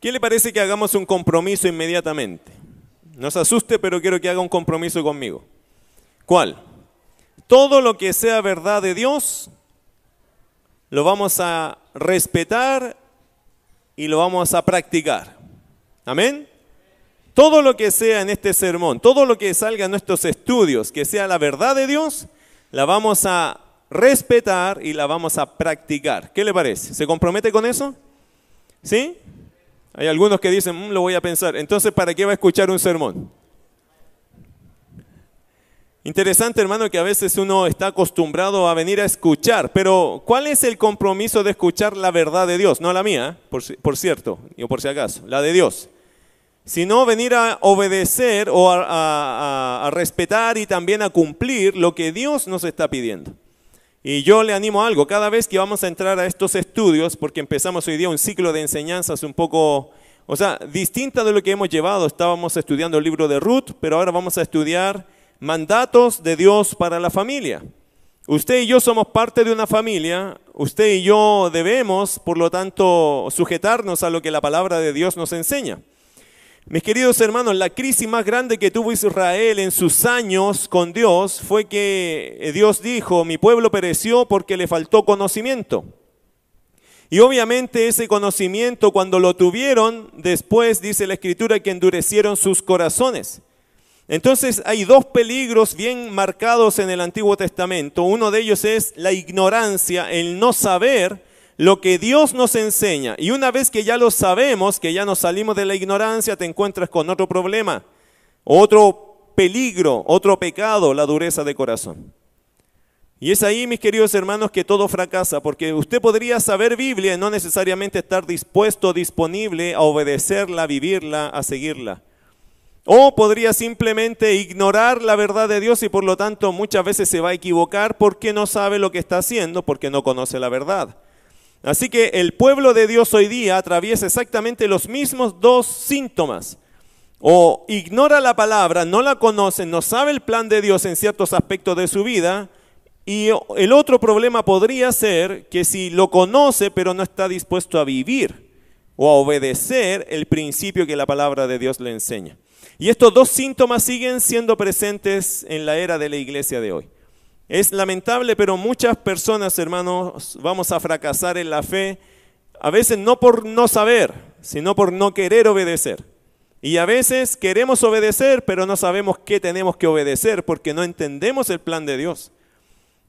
¿Qué le parece que hagamos un compromiso inmediatamente? No se asuste, pero quiero que haga un compromiso conmigo. ¿Cuál? Todo lo que sea verdad de Dios, lo vamos a respetar y lo vamos a practicar. Amén. Todo lo que sea en este sermón, todo lo que salga en nuestros estudios, que sea la verdad de Dios, la vamos a respetar y la vamos a practicar. ¿Qué le parece? ¿Se compromete con eso? ¿Sí? Hay algunos que dicen, mm, lo voy a pensar. Entonces, ¿para qué va a escuchar un sermón? Interesante, hermano, que a veces uno está acostumbrado a venir a escuchar, pero ¿cuál es el compromiso de escuchar la verdad de Dios? No la mía, por, por cierto, o por si acaso, la de Dios sino venir a obedecer o a, respetar y también a cumplir lo que Dios nos está pidiendo. Y yo le animo a algo, cada vez que vamos a entrar a estos estudios, porque empezamos hoy día un ciclo de enseñanzas un poco, o sea, distinta de lo que hemos llevado, estábamos estudiando el libro de Ruth, pero ahora vamos a estudiar mandatos de Dios para la familia. Usted y yo somos parte de una familia, usted y yo debemos, por lo tanto, sujetarnos a lo que la palabra de Dios nos enseña. Mis queridos hermanos, la crisis más grande que tuvo Israel en sus años con Dios fue que eh, Dios dijo, mi pueblo pereció porque le faltó conocimiento. Y obviamente ese conocimiento cuando lo tuvieron, después dice la escritura que endurecieron sus corazones. Entonces hay dos peligros bien marcados en el Antiguo Testamento. Uno de ellos es la ignorancia, el no saber lo que Dios nos enseña. Y una vez que ya lo sabemos, que ya nos salimos de la ignorancia, te encuentras con otro problema, otro peligro, otro pecado, la dureza de corazón. Y es ahí, mis queridos hermanos, que todo fracasa, porque usted podría saber Biblia y no necesariamente estar dispuesto, disponible a obedecerla, a vivirla, a seguirla. O podría simplemente ignorar la verdad de Dios y por lo tanto muchas veces se va a equivocar porque no sabe lo que está haciendo, porque no conoce la verdad. Así que el pueblo de Dios hoy día atraviesa exactamente los mismos dos síntomas. O ignora la palabra, no la conoce, no sabe el plan de Dios en ciertos aspectos de su vida. Y el otro problema podría ser que si lo conoce pero no está dispuesto a vivir o a obedecer el principio que la palabra de Dios le enseña. Y estos dos síntomas siguen siendo presentes en la era de la iglesia de hoy. Es lamentable, pero muchas personas, hermanos, vamos a fracasar en la fe, a veces no por no saber, sino por no querer obedecer. Y a veces queremos obedecer, pero no sabemos qué tenemos que obedecer porque no entendemos el plan de Dios.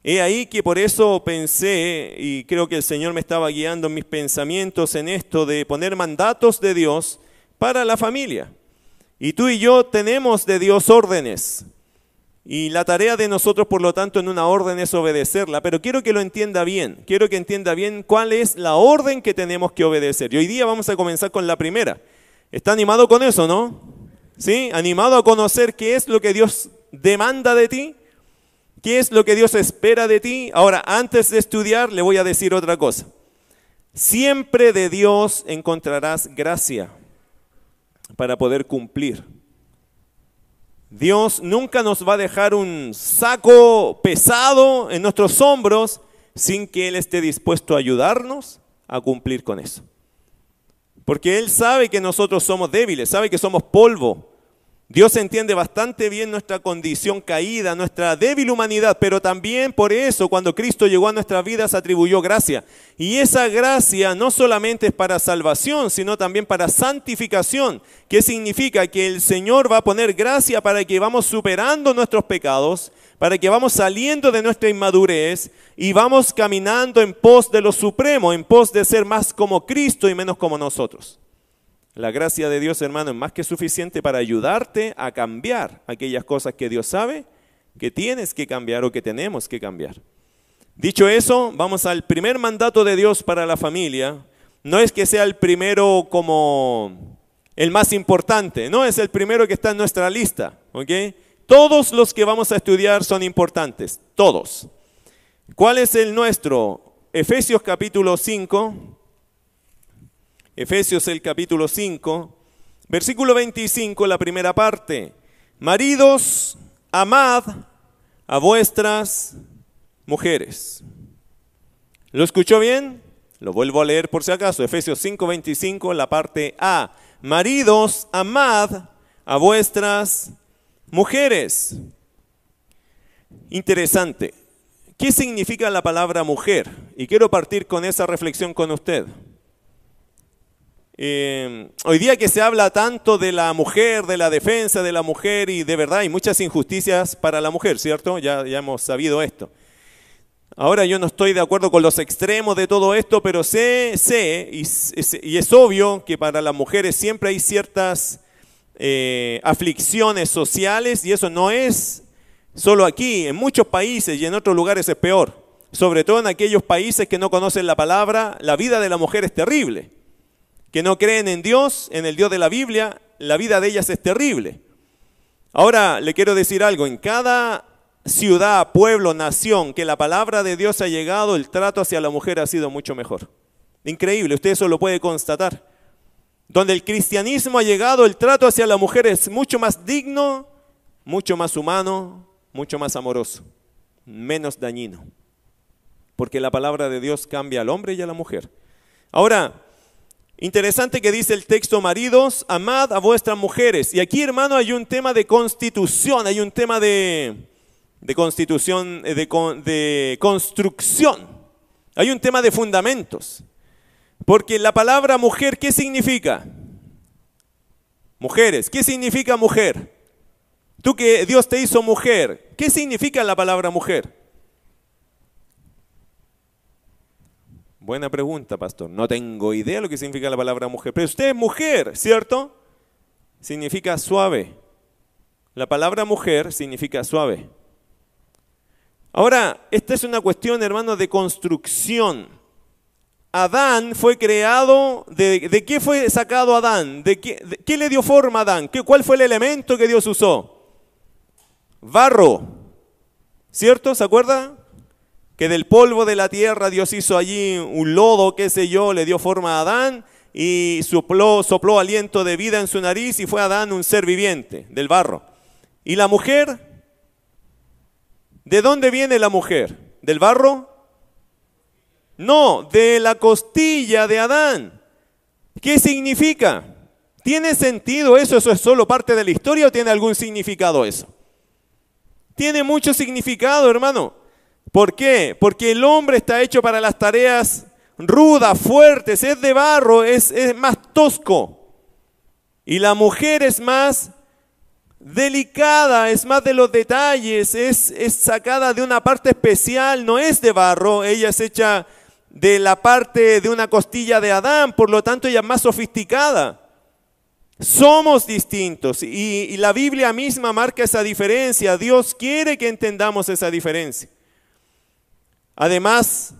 He ahí que por eso pensé, y creo que el Señor me estaba guiando en mis pensamientos en esto de poner mandatos de Dios para la familia. Y tú y yo tenemos de Dios órdenes. Y la tarea de nosotros, por lo tanto, en una orden es obedecerla. Pero quiero que lo entienda bien. Quiero que entienda bien cuál es la orden que tenemos que obedecer. Y hoy día vamos a comenzar con la primera. ¿Está animado con eso, no? ¿Sí? ¿Animado a conocer qué es lo que Dios demanda de ti? ¿Qué es lo que Dios espera de ti? Ahora, antes de estudiar, le voy a decir otra cosa. Siempre de Dios encontrarás gracia para poder cumplir. Dios nunca nos va a dejar un saco pesado en nuestros hombros sin que Él esté dispuesto a ayudarnos a cumplir con eso. Porque Él sabe que nosotros somos débiles, sabe que somos polvo, Dios entiende bastante bien nuestra condición caída, nuestra débil humanidad, pero también por eso cuando Cristo llegó a nuestras vidas atribuyó gracia. Y esa gracia no solamente es para salvación, sino también para santificación, que significa que el Señor va a poner gracia para que vamos superando nuestros pecados, para que vamos saliendo de nuestra inmadurez y vamos caminando en pos de lo supremo, en pos de ser más como Cristo y menos como nosotros. La gracia de Dios, hermano, es más que suficiente para ayudarte a cambiar aquellas cosas que Dios sabe que tienes que cambiar o que tenemos que cambiar. Dicho eso, vamos al primer mandato de Dios para la familia. No es que sea el primero como el más importante, no, es el primero que está en nuestra lista. Todos los que vamos a estudiar son importantes, todos. ¿Cuál es el nuestro? Efesios capítulo 5, Efesios el capítulo 5, versículo 25, la primera parte. Maridos, amad a vuestras mujeres. ¿Lo escuchó bien? Lo vuelvo a leer por si acaso, Efesios 5:25, la parte A. Maridos, amad a vuestras mujeres. Interesante. ¿Qué significa la palabra mujer? Y quiero partir con esa reflexión con usted. Eh, hoy día que se habla tanto de la mujer, de la defensa de la mujer y de verdad hay muchas injusticias para la mujer, ¿cierto? Ya, hemos sabido esto. Ahora yo no estoy de acuerdo con los extremos de todo esto, pero sé, sé y, y es obvio que para las mujeres siempre hay ciertas eh, aflicciones sociales y eso no es solo aquí, en muchos países y en otros lugares es peor. Sobre todo en aquellos países que no conocen la palabra, la vida de la mujer es terrible que no creen en Dios, en el Dios de la Biblia, la vida de ellas es terrible. Ahora le quiero decir algo, en cada ciudad, pueblo, nación que la palabra de Dios ha llegado, el trato hacia la mujer ha sido mucho mejor. Increíble, usted eso lo puede constatar. Donde el cristianismo ha llegado, el trato hacia la mujer es mucho más digno, mucho más humano, mucho más amoroso, menos dañino. Porque la palabra de Dios cambia al hombre y a la mujer. Ahora, Interesante que dice el texto, maridos, amad a vuestras mujeres. Y aquí, hermano, hay un tema de constitución, hay un tema de, constitución, eh, de, de construcción. Hay un tema de fundamentos. Porque la palabra mujer, ¿qué significa? Mujeres, ¿qué significa mujer? Tú que Dios te hizo mujer, ¿qué significa la palabra mujer? Buena pregunta, pastor. No tengo idea de lo que significa la palabra mujer. Pero usted es mujer, ¿cierto? Significa suave. La palabra mujer significa suave. Ahora, esta es una cuestión, hermano, de construcción. Adán fue creado, ¿de, qué fue sacado Adán? ¿De qué, qué, le dio forma a Adán? ¿Qué, ¿Cuál fue el elemento que Dios usó? Barro. ¿Cierto? ¿Se acuerda? Que del polvo de la tierra Dios hizo allí un lodo, qué sé yo, le dio forma a Adán y sopló, sopló aliento de vida en su nariz y fue Adán un ser viviente del barro. ¿Y la mujer? ¿De dónde viene la mujer? ¿Del barro? No, de la costilla de Adán. ¿Qué significa? ¿Tiene sentido eso? ¿Eso es solo parte de la historia o tiene algún significado eso? Tiene mucho significado, hermano. ¿Por qué? Porque el hombre está hecho para las tareas rudas, fuertes, es de barro, es, más tosco. Y la mujer es más delicada, es más de los detalles, es, es sacada de una parte especial, no es de barro, ella es hecha de la parte de una costilla de Adán, por lo tanto ella es más sofisticada. Somos distintos y, la Biblia misma marca esa diferencia. Dios quiere que entendamos esa diferencia. Además,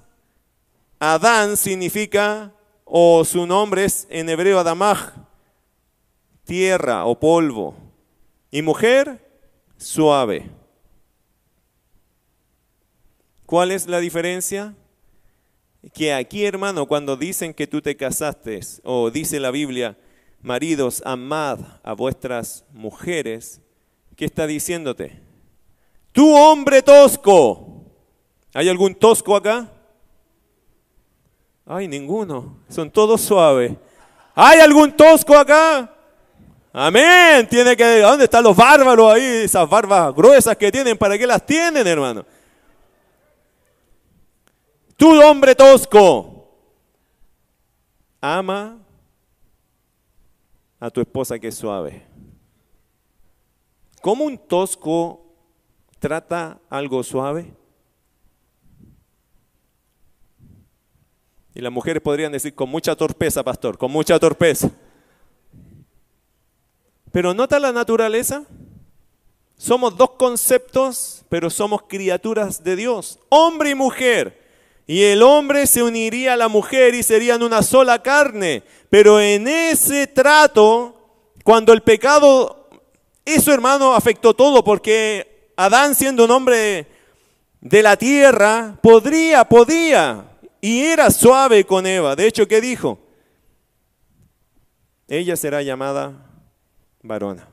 Adán significa, o su nombre es en hebreo Adamaj, tierra o polvo. Y mujer, suave. ¿Cuál es la diferencia? Que aquí, hermano, cuando dicen que tú te casaste, o dice la Biblia, maridos, amad a vuestras mujeres, ¿qué está diciéndote? Tu hombre tosco, ¿Hay algún tosco acá? Ay, ninguno. Son todos suaves. ¿Hay algún tosco acá? Amén. Tiene que. ¿Dónde están los bárbaros ahí? Esas barbas gruesas que tienen. ¿Para qué las tienen, hermano? Tú, hombre tosco, ama a tu esposa que es suave. ¿Cómo un tosco trata algo suave? Y las mujeres podrían decir con mucha torpeza, pastor, con mucha torpeza. Pero nota la naturaleza. Somos dos conceptos, pero somos criaturas de Dios, hombre y mujer. Y el hombre se uniría a la mujer y serían una sola carne. Pero en ese trato, cuando el pecado, eso hermano afectó todo, porque Adán siendo un hombre de la tierra, podría, podía y era suave con Eva. De hecho, ¿qué dijo? Ella será llamada varona,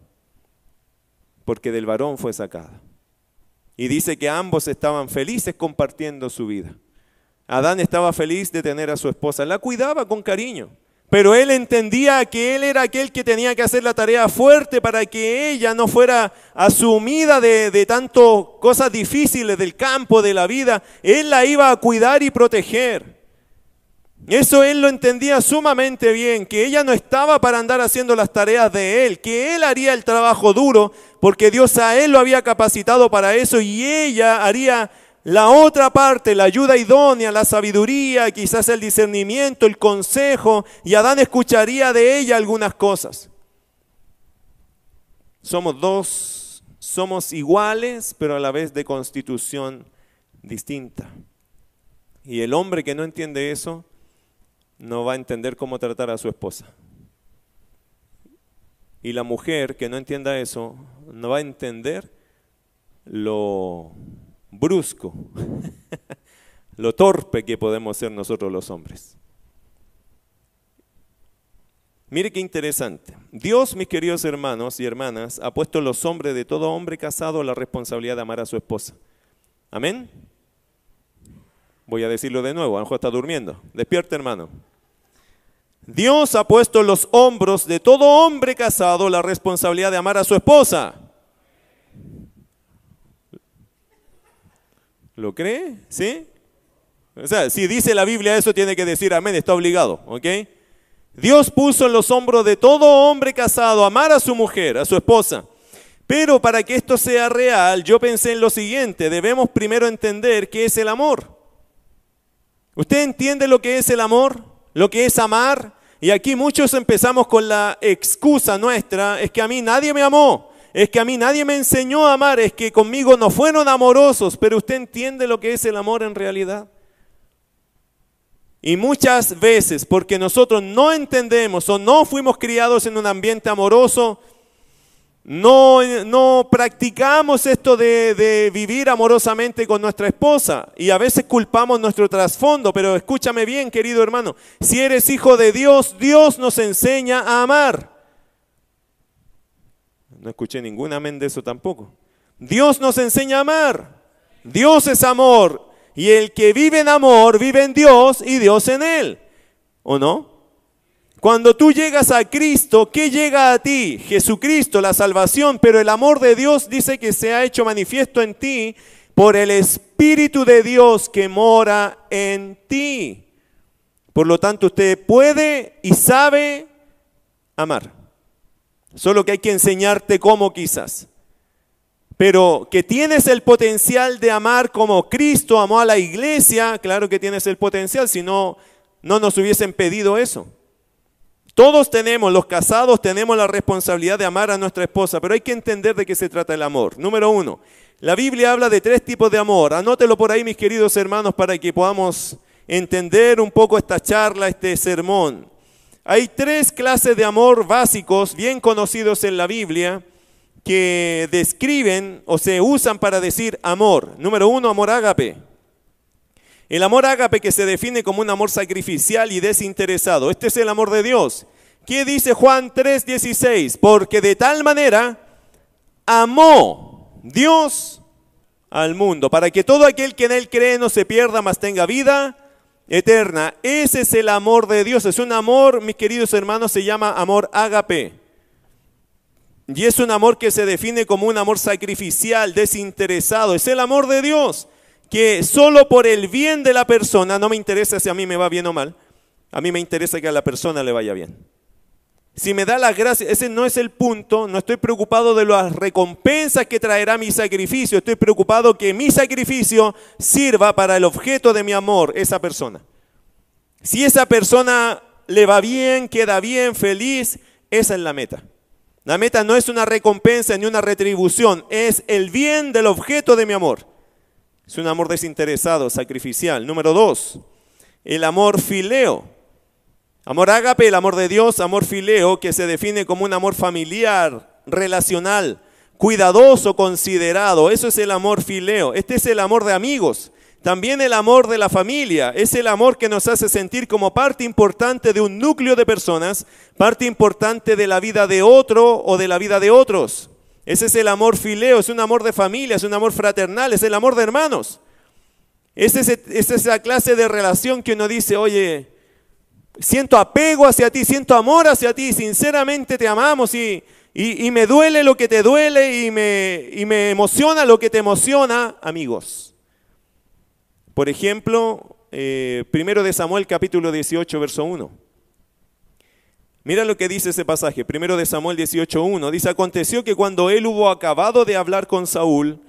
porque del varón fue sacada. Y dice que ambos estaban felices compartiendo su vida. Adán estaba feliz de tener a su esposa, la cuidaba con cariño. Pero él entendía que él era aquel que tenía que hacer la tarea fuerte para que ella no fuera asumida de, de tantas cosas difíciles del campo, de la vida. Él la iba a cuidar y proteger. Eso él lo entendía sumamente bien, que ella no estaba para andar haciendo las tareas de él, que él haría el trabajo duro, porque Dios a él lo había capacitado para eso y ella haría la otra parte, la ayuda idónea, la sabiduría, quizás el discernimiento, el consejo, y Adán escucharía de ella algunas cosas. Somos dos, somos iguales, pero a la vez de constitución distinta. Y el hombre que no entiende eso, no va a entender cómo tratar a su esposa. Y la mujer que no entienda eso, no va a entender lo brusco, lo torpe que podemos ser nosotros los hombres. Mire qué interesante. Dios, mis queridos hermanos y hermanas, ha puesto en los hombres de todo hombre casado la responsabilidad de amar a su esposa. Amén. Voy a decirlo de nuevo, a lo mejor está durmiendo. Despierta, hermano. Dios ha puesto en los hombros de todo hombre casado la responsabilidad de amar a su esposa. ¿Lo cree? ¿Sí? O sea, si dice la Biblia eso, tiene que decir amén, está obligado, ¿ok? Dios puso en los hombros de todo hombre casado amar a su mujer, a su esposa. Pero para que esto sea real, yo pensé en lo siguiente, debemos primero entender qué es el amor. ¿Usted entiende lo que es el amor? ¿Lo que es amar? Y aquí muchos empezamos con la excusa nuestra, es que a mí nadie me amó es que a mí nadie me enseñó a amar, es que conmigo no fueron amorosos, pero usted entiende lo que es el amor en realidad. Y muchas veces, porque nosotros no entendemos o no fuimos criados en un ambiente amoroso, no, no practicamos esto de, de, vivir amorosamente con nuestra esposa y a veces culpamos nuestro trasfondo, pero escúchame bien, querido hermano, si eres hijo de Dios, Dios nos enseña a amar. No escuché ningún amén de eso tampoco. Dios nos enseña a amar. Dios es amor. Y el que vive en amor, vive en Dios y Dios en él. ¿O no? Cuando tú llegas a Cristo, ¿qué llega a ti? Jesucristo, la salvación, pero el amor de Dios dice que se ha hecho manifiesto en ti por el Espíritu de Dios que mora en ti. Por lo tanto, usted puede y sabe amar. Solo que hay que enseñarte cómo quizás. Pero que tienes el potencial de amar como Cristo amó a la iglesia, claro que tienes el potencial, si no, no nos hubiesen pedido eso. Todos tenemos, los casados tenemos la responsabilidad de amar a nuestra esposa, pero hay que entender de qué se trata el amor. Número uno, la Biblia habla de tres tipos de amor. Anótelo por ahí, mis queridos hermanos, para que podamos entender un poco esta charla, este sermón. Hay tres clases de amor básicos bien conocidos en la Biblia que describen o se usan para decir amor. Número uno, amor ágape. El amor ágape que se define como un amor sacrificial y desinteresado. Este es el amor de Dios. ¿Qué dice Juan 3:16? Porque de tal manera amó Dios al mundo, para que todo aquel que en él cree no se pierda, mas tenga vida eterna. Ese es el amor de Dios. Es un amor, mis queridos hermanos, se llama amor ágape. Y es un amor que se define como un amor sacrificial, desinteresado. Es el amor de Dios, que solo por el bien de la persona, no me interesa si a mí me va bien o mal, a mí me interesa que a la persona le vaya bien. Si me da las gracias, ese no es el punto, no estoy preocupado de las recompensas que traerá mi sacrificio, estoy preocupado que mi sacrificio sirva para el objeto de mi amor, esa persona. Si esa persona le va bien, queda bien, feliz, esa es la meta. La meta no es una recompensa ni una retribución, es el bien del objeto de mi amor. Es un amor desinteresado, sacrificial. Número dos, el amor fileo. Amor ágape, el amor de Dios, amor fileo, que se define como un amor familiar, relacional, cuidadoso, considerado. Eso es el amor fileo. Este es el amor de amigos. También el amor de la familia. Es el amor que nos hace sentir como parte importante de un núcleo de personas, parte importante de la vida de otro o de la vida de otros. Ese es el amor fileo, es un amor de familia, es un amor fraternal, es el amor de hermanos. Es, es esa clase de relación que uno dice, oye, siento apego hacia ti, siento amor hacia ti, sinceramente te amamos y, me duele lo que te duele y me, emociona lo que te emociona, amigos. Por ejemplo, eh, primero de Samuel capítulo 18, verso 1. Mira lo que dice ese pasaje, primero de Samuel 18.1. Dice, aconteció que cuando él hubo acabado de hablar con Saúl,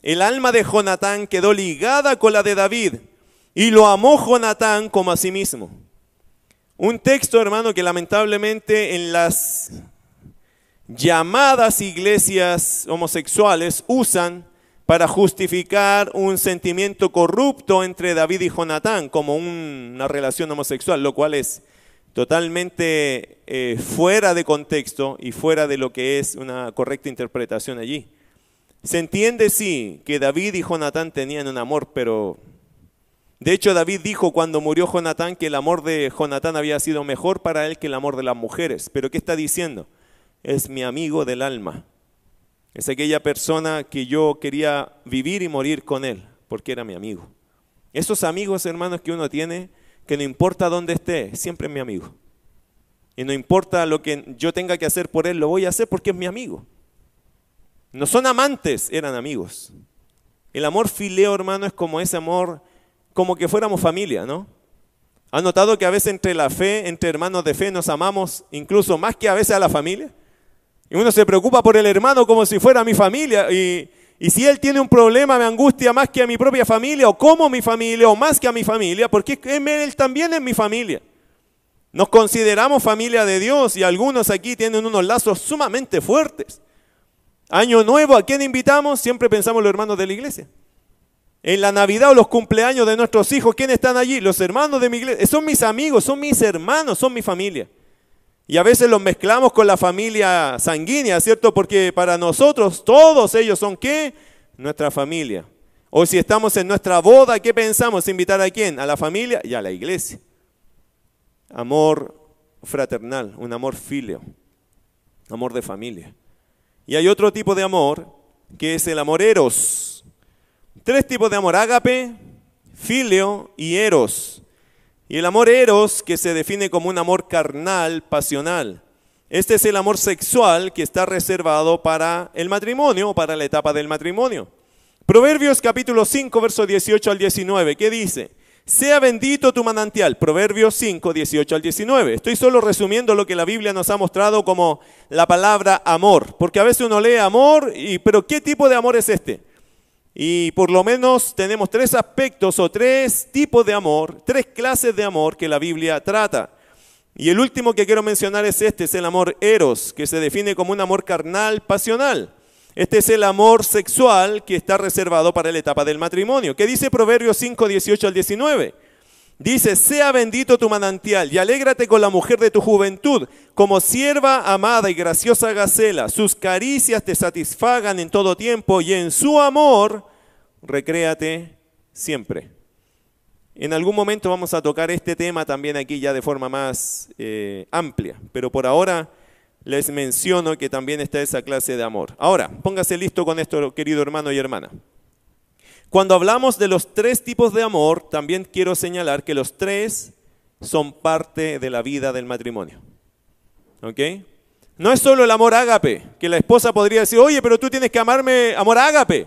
el alma de Jonatán quedó ligada con la de David, y lo amó Jonatán como a sí mismo. Un texto, hermano, que lamentablemente en las llamadas iglesias homosexuales usan para justificar un sentimiento corrupto entre David y Jonatán como una relación homosexual, lo cual es totalmente eh, fuera de contexto y fuera de lo que es una correcta interpretación allí. Se entiende, sí, que David y Jonatán tenían un amor, pero de hecho, David dijo cuando murió Jonatán que el amor de Jonatán había sido mejor para él que el amor de las mujeres. Pero ¿qué está diciendo? Es mi amigo del alma. Es aquella persona que yo quería vivir y morir con él, porque era mi amigo. Esos amigos, hermanos, que uno tiene, que no importa dónde esté, siempre es mi amigo. Y no importa lo que yo tenga que hacer por él, lo voy a hacer porque es mi amigo. No son amantes, eran amigos. El amor fileo, hermano, es como ese amor como que fuéramos familia, ¿no? ¿Han notado que a veces entre la fe, entre hermanos de fe, nos amamos incluso más que a veces a la familia? Y uno se preocupa por el hermano como si fuera mi familia. Y, y si él tiene un problema, me angustia más que a mi propia familia, o como mi familia, o más que a mi familia, porque él también es mi familia. Nos consideramos familia de Dios y algunos aquí tienen unos lazos sumamente fuertes. Año nuevo, ¿a quién invitamos? Siempre pensamos los hermanos de la iglesia. En la Navidad o los cumpleaños de nuestros hijos, ¿quiénes están allí? Los hermanos de mi iglesia. Son mis amigos, son mis hermanos, son mi familia. Y a veces los mezclamos con la familia sanguínea, ¿cierto? Porque para nosotros todos ellos son qué? Nuestra familia. O si estamos en nuestra boda, ¿qué pensamos? ¿Invitar a quién? A la familia y a la iglesia. Amor fraternal, un amor filio, amor de familia. Y hay otro tipo de amor que es el amor eros Tres tipos de amor, ágape, filio y eros. Y el amor eros, que se define como un amor carnal, pasional. Este es el amor sexual que está reservado para el matrimonio o para la etapa del matrimonio. Proverbios capítulo 5, verso 18 al 19, ¿qué dice? Sea bendito tu manantial. Proverbios 5, 18 al 19. Estoy solo resumiendo lo que la Biblia nos ha mostrado como la palabra amor. Porque a veces uno lee amor, y, pero ¿qué tipo de amor es este? Y por lo menos tenemos tres aspectos o tres tipos de amor, tres clases de amor que la Biblia trata. Y el último que quiero mencionar es este, es el amor eros, que se define como un amor carnal, pasional. Este es el amor sexual que está reservado para la etapa del matrimonio. ¿Qué dice Proverbios 5, 18 al 19? Dice, sea bendito tu manantial y alégrate con la mujer de tu juventud, como sierva amada y graciosa gacela. Sus caricias te satisfagan en todo tiempo y en su amor recréate siempre. En algún momento vamos a tocar este tema también aquí ya de forma más eh, amplia, pero por ahora les menciono que también está esa clase de amor. Ahora, póngase listo con esto, querido hermano y hermana. Cuando hablamos de los tres tipos de amor, también quiero señalar que los tres son parte de la vida del matrimonio. ¿Ok? No es solo el amor ágape, que la esposa podría decir, oye, pero tú tienes que amarme amor ágape.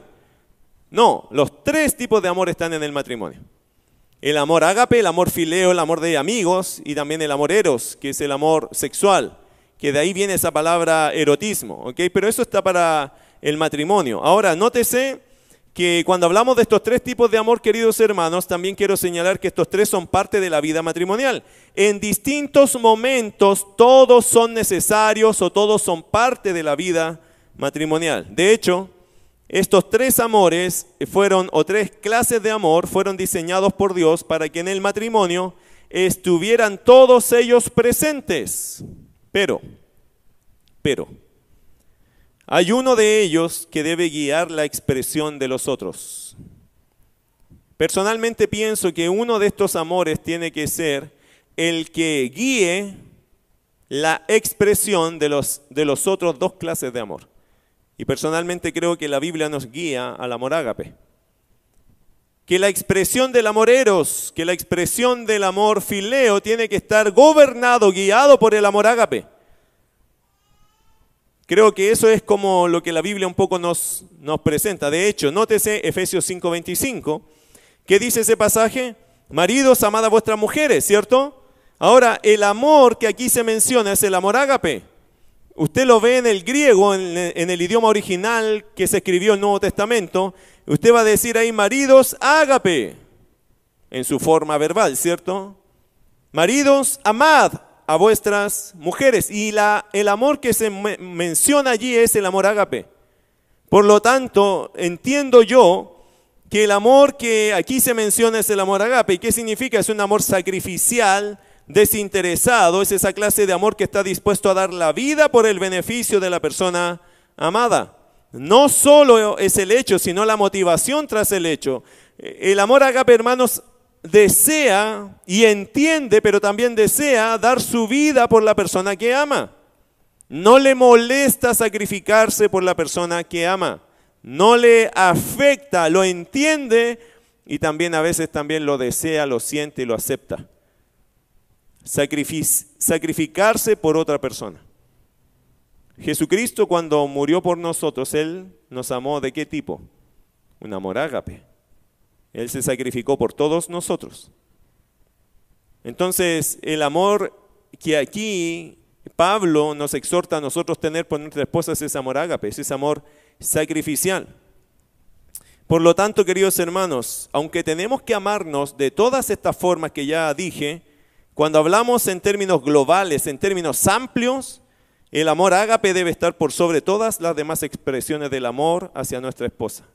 No, los tres tipos de amor están en el matrimonio. El amor ágape, el amor fileo, el amor de amigos y también el amor eros, que es el amor sexual, que de ahí viene esa palabra erotismo, ¿ok? Pero eso está para el matrimonio. Ahora, nótese que cuando hablamos de estos tres tipos de amor, queridos hermanos, también quiero señalar que estos tres son parte de la vida matrimonial. En distintos momentos todos son necesarios o todos son parte de la vida matrimonial. De hecho, estos tres amores fueron, o tres clases de amor, fueron diseñados por Dios para que en el matrimonio estuvieran todos ellos presentes. Pero, pero, hay uno de ellos que debe guiar la expresión de los otros. Personalmente pienso que uno de estos amores tiene que ser el que guíe la expresión de los, de los otros dos clases de amor. Y personalmente creo que la Biblia nos guía al amor ágape. que la expresión del amor eros, que la expresión del amor fileo tiene que estar gobernado, guiado por el amor ágape. Creo que eso es como lo que la Biblia un poco nos, nos presenta. De hecho, nótese Efesios 5:25, ¿qué dice ese pasaje? Maridos, amad a vuestras mujeres, ¿cierto? Ahora, el amor que aquí se menciona es el amor ágape. Usted lo ve en el griego, en, el idioma original que se escribió el Nuevo Testamento, Usted va a decir ahí, maridos, ágape, en su forma verbal, ¿cierto? Maridos, amad a vuestras mujeres. Y la, el amor que se menciona allí es el amor ágape. Por lo tanto, entiendo yo que el amor que aquí se menciona es el amor agape. ¿Y qué significa? Es un amor sacrificial, desinteresado, es esa clase de amor que está dispuesto a dar la vida por el beneficio de la persona amada. No solo es el hecho, sino la motivación tras el hecho. El amor agape, hermanos, desea y entiende, pero también desea dar su vida por la persona que ama. No le molesta sacrificarse por la persona que ama. No le afecta, lo entiende y también a veces también lo desea, lo siente y lo acepta. sacrificarse por otra persona. Jesucristo cuando murió por nosotros, Él nos amó de qué tipo? Un amor ágape. Él se sacrificó por todos nosotros. Entonces, el amor que aquí Pablo nos exhorta a nosotros tener por nuestras esposas es amor ágape, es ese amor sacrificial. Por lo tanto, queridos hermanos, aunque tenemos que amarnos de todas estas formas que ya dije, cuando hablamos en términos globales, en términos amplios, el amor ágape debe estar por sobre todas las demás expresiones del amor hacia nuestra esposa.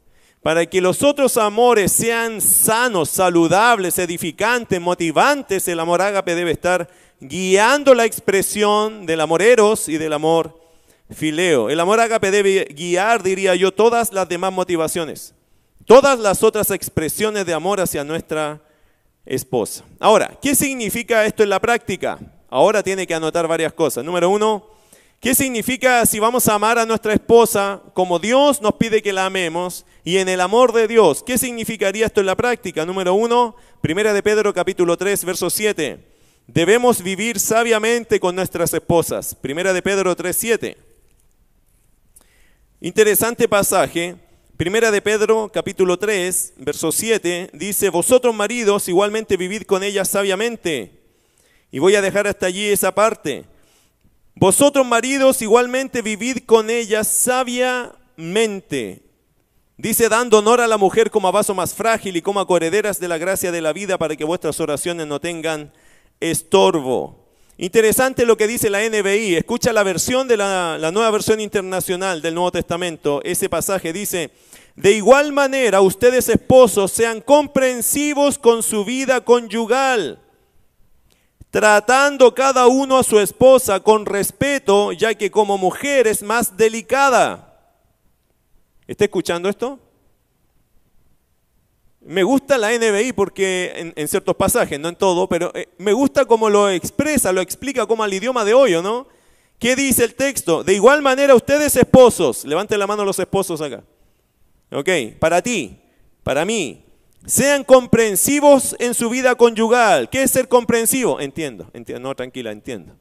Para que los otros amores sean sanos, saludables, edificantes, motivantes, el amor ágape debe estar guiando la expresión del amor eros y del amor fileo. El amor ágape debe guiar, diría yo, todas las demás motivaciones, todas las otras expresiones de amor hacia nuestra esposa. Ahora, ¿qué significa esto en la práctica? Ahora tiene que anotar varias cosas. Número uno, ¿Qué significa si vamos a amar a nuestra esposa como Dios nos pide que la amemos y en el amor de Dios? ¿Qué significaría esto en la práctica? Número uno, Primera de Pedro capítulo 3, verso 7. Debemos vivir sabiamente con nuestras esposas. Primera de Pedro 3, 7. Interesante pasaje. Primera de Pedro capítulo 3, verso 7 dice, vosotros maridos igualmente vivid con ellas sabiamente. Y voy a dejar hasta allí esa parte. Vosotros maridos igualmente vivid con ella sabiamente. Dice, dando honor a la mujer como a vaso más frágil y como a correderas de la gracia de la vida para que vuestras oraciones no tengan estorbo. Interesante lo que dice la NBI. Escucha la versión de la, la nueva versión internacional del Nuevo Testamento. Ese pasaje dice, de igual manera ustedes esposos sean comprensivos con su vida conyugal tratando cada uno a su esposa con respeto, ya que como mujer es más delicada. ¿Está escuchando esto? Me gusta la NBI porque en, ciertos pasajes, no en todo, pero eh, me gusta cómo lo expresa, lo explica como al idioma de hoy, ¿no? ¿Qué dice el texto? De igual manera ustedes esposos, levanten la mano los esposos acá. Ok, para ti, para mí, sean comprensivos en su vida conyugal. ¿Qué es ser comprensivo? Entiendo, entiendo, no, tranquila, entiendo.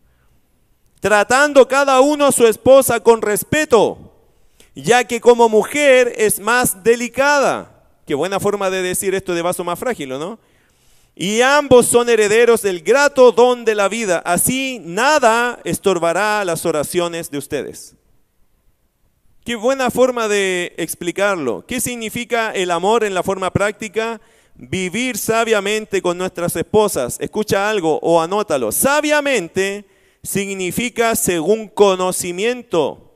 Tratando cada uno a su esposa con respeto, ya que como mujer es más delicada. Qué buena forma de decir esto de vaso más frágil, ¿no? Y ambos son herederos del grato don de la vida. Así nada estorbará las oraciones de ustedes. Qué buena forma de explicarlo. ¿Qué significa el amor en la forma práctica? Vivir sabiamente con nuestras esposas. Escucha algo o anótalo. Sabiamente significa según conocimiento.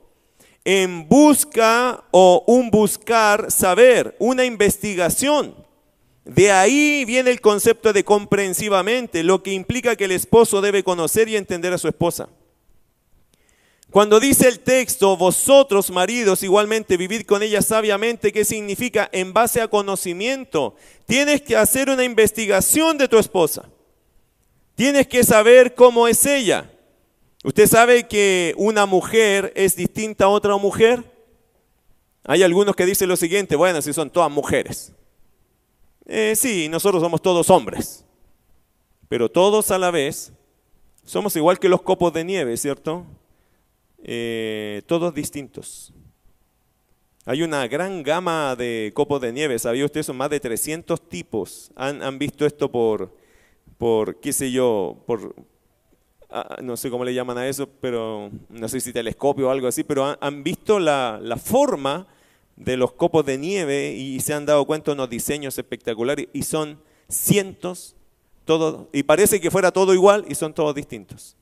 En busca o un buscar saber, una investigación. De ahí viene el concepto de comprensivamente, lo que implica que el esposo debe conocer y entender a su esposa. Cuando dice el texto, vosotros maridos igualmente vivid con ella sabiamente, ¿qué significa? En base a conocimiento. Tienes que hacer una investigación de tu esposa. Tienes que saber cómo es ella. ¿Usted sabe que una mujer es distinta a otra mujer? Hay algunos que dicen lo siguiente, bueno, si son todas mujeres. Eh, sí, nosotros somos todos hombres, pero todos a la vez somos igual que los copos de nieve, ¿cierto? Eh, todos distintos. Hay una gran gama de copos de nieve, ¿sabía usted? Son más de 300 tipos. Han, visto esto por, por, qué sé yo, por, ah, no sé cómo le llaman a eso, pero no sé si telescopio o algo así, pero han, visto la, la, forma de los copos de nieve y se han dado cuenta de unos diseños espectaculares y son cientos, todos, y parece que fuera todo igual y son todos distintos.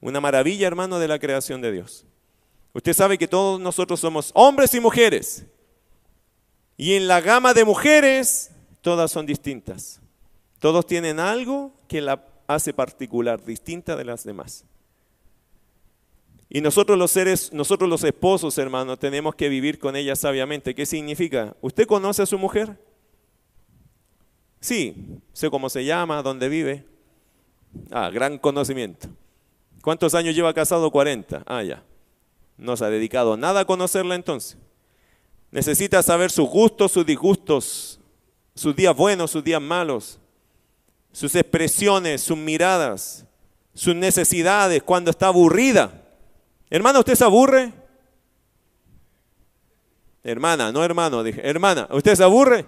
Una maravilla, hermano, de la creación de Dios. Usted sabe que todos nosotros somos hombres y mujeres. Y en la gama de mujeres, todas son distintas. Todos tienen algo que la hace particular, distinta de las demás. Y nosotros los seres, nosotros los esposos, hermano, tenemos que vivir con ella sabiamente. ¿Qué significa? ¿Usted conoce a su mujer? Sí, sé cómo se llama, dónde vive. Ah, gran conocimiento. ¿Cuántos años lleva casado? 40. Ah, ya. No se ha dedicado nada a conocerla entonces. Necesita saber sus gustos, sus disgustos, sus días buenos, sus días malos, sus expresiones, sus miradas, sus necesidades, cuando está aburrida. Hermana, ¿usted se aburre? Hermana, no hermano, dije. Hermana, ¿usted se aburre?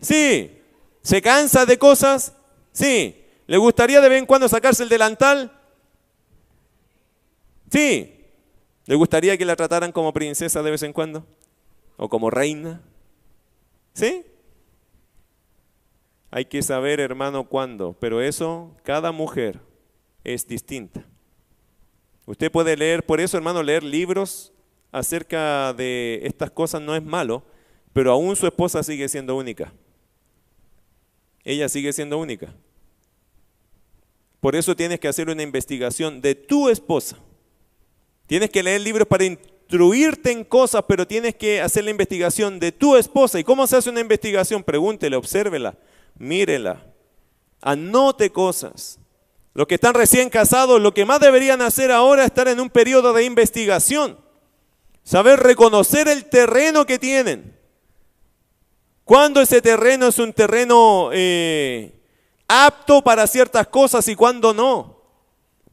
Sí. ¿Se cansa de cosas? Sí. ¿Le gustaría de vez en cuando sacarse el delantal? Sí. ¿Le gustaría que la trataran como princesa de vez en cuando? ¿O como reina? ¿Sí? Hay que saber, hermano, cuándo, pero eso, cada mujer es distinta. Usted puede leer, por eso, hermano, leer libros acerca de estas cosas no es malo, pero aún su esposa sigue siendo única. Ella sigue siendo única. Por eso tienes que hacer una investigación de tu esposa. Tienes que leer libros para instruirte en cosas, pero tienes que hacer la investigación de tu esposa. ¿Y cómo se hace una investigación? Pregúntele, obsérvela, mírela, anote cosas. Los que están recién casados, lo que más deberían hacer ahora es estar en un periodo de investigación. Saber reconocer el terreno que tienen. Cuando ese terreno es un terreno eh, apto para ciertas cosas y cuando no.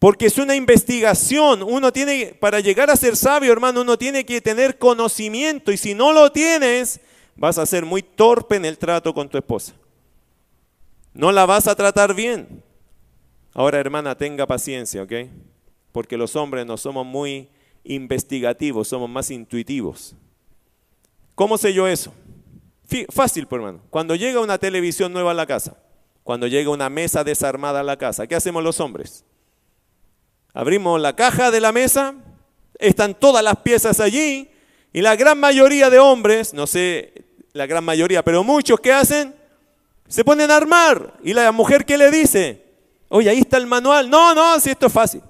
Porque es una investigación. Uno tiene, para llegar a ser sabio, hermano, uno tiene que tener conocimiento. Y si no lo tienes, vas a ser muy torpe en el trato con tu esposa. No la vas a tratar bien. Ahora, hermana, tenga paciencia, ¿ok? Porque los hombres no somos muy investigativos, somos más intuitivos. ¿Cómo sé yo eso? Fácil, pues, hermano. Cuando llega una televisión nueva a la casa, cuando llega una mesa desarmada a la casa, ¿qué hacemos los hombres? Abrimos la caja de la mesa, están todas las piezas allí y la gran mayoría de hombres, no sé la gran mayoría, pero muchos que hacen, se ponen a armar. ¿Y la mujer qué le dice? Oye, ahí está el manual. No, no, si esto es fácil.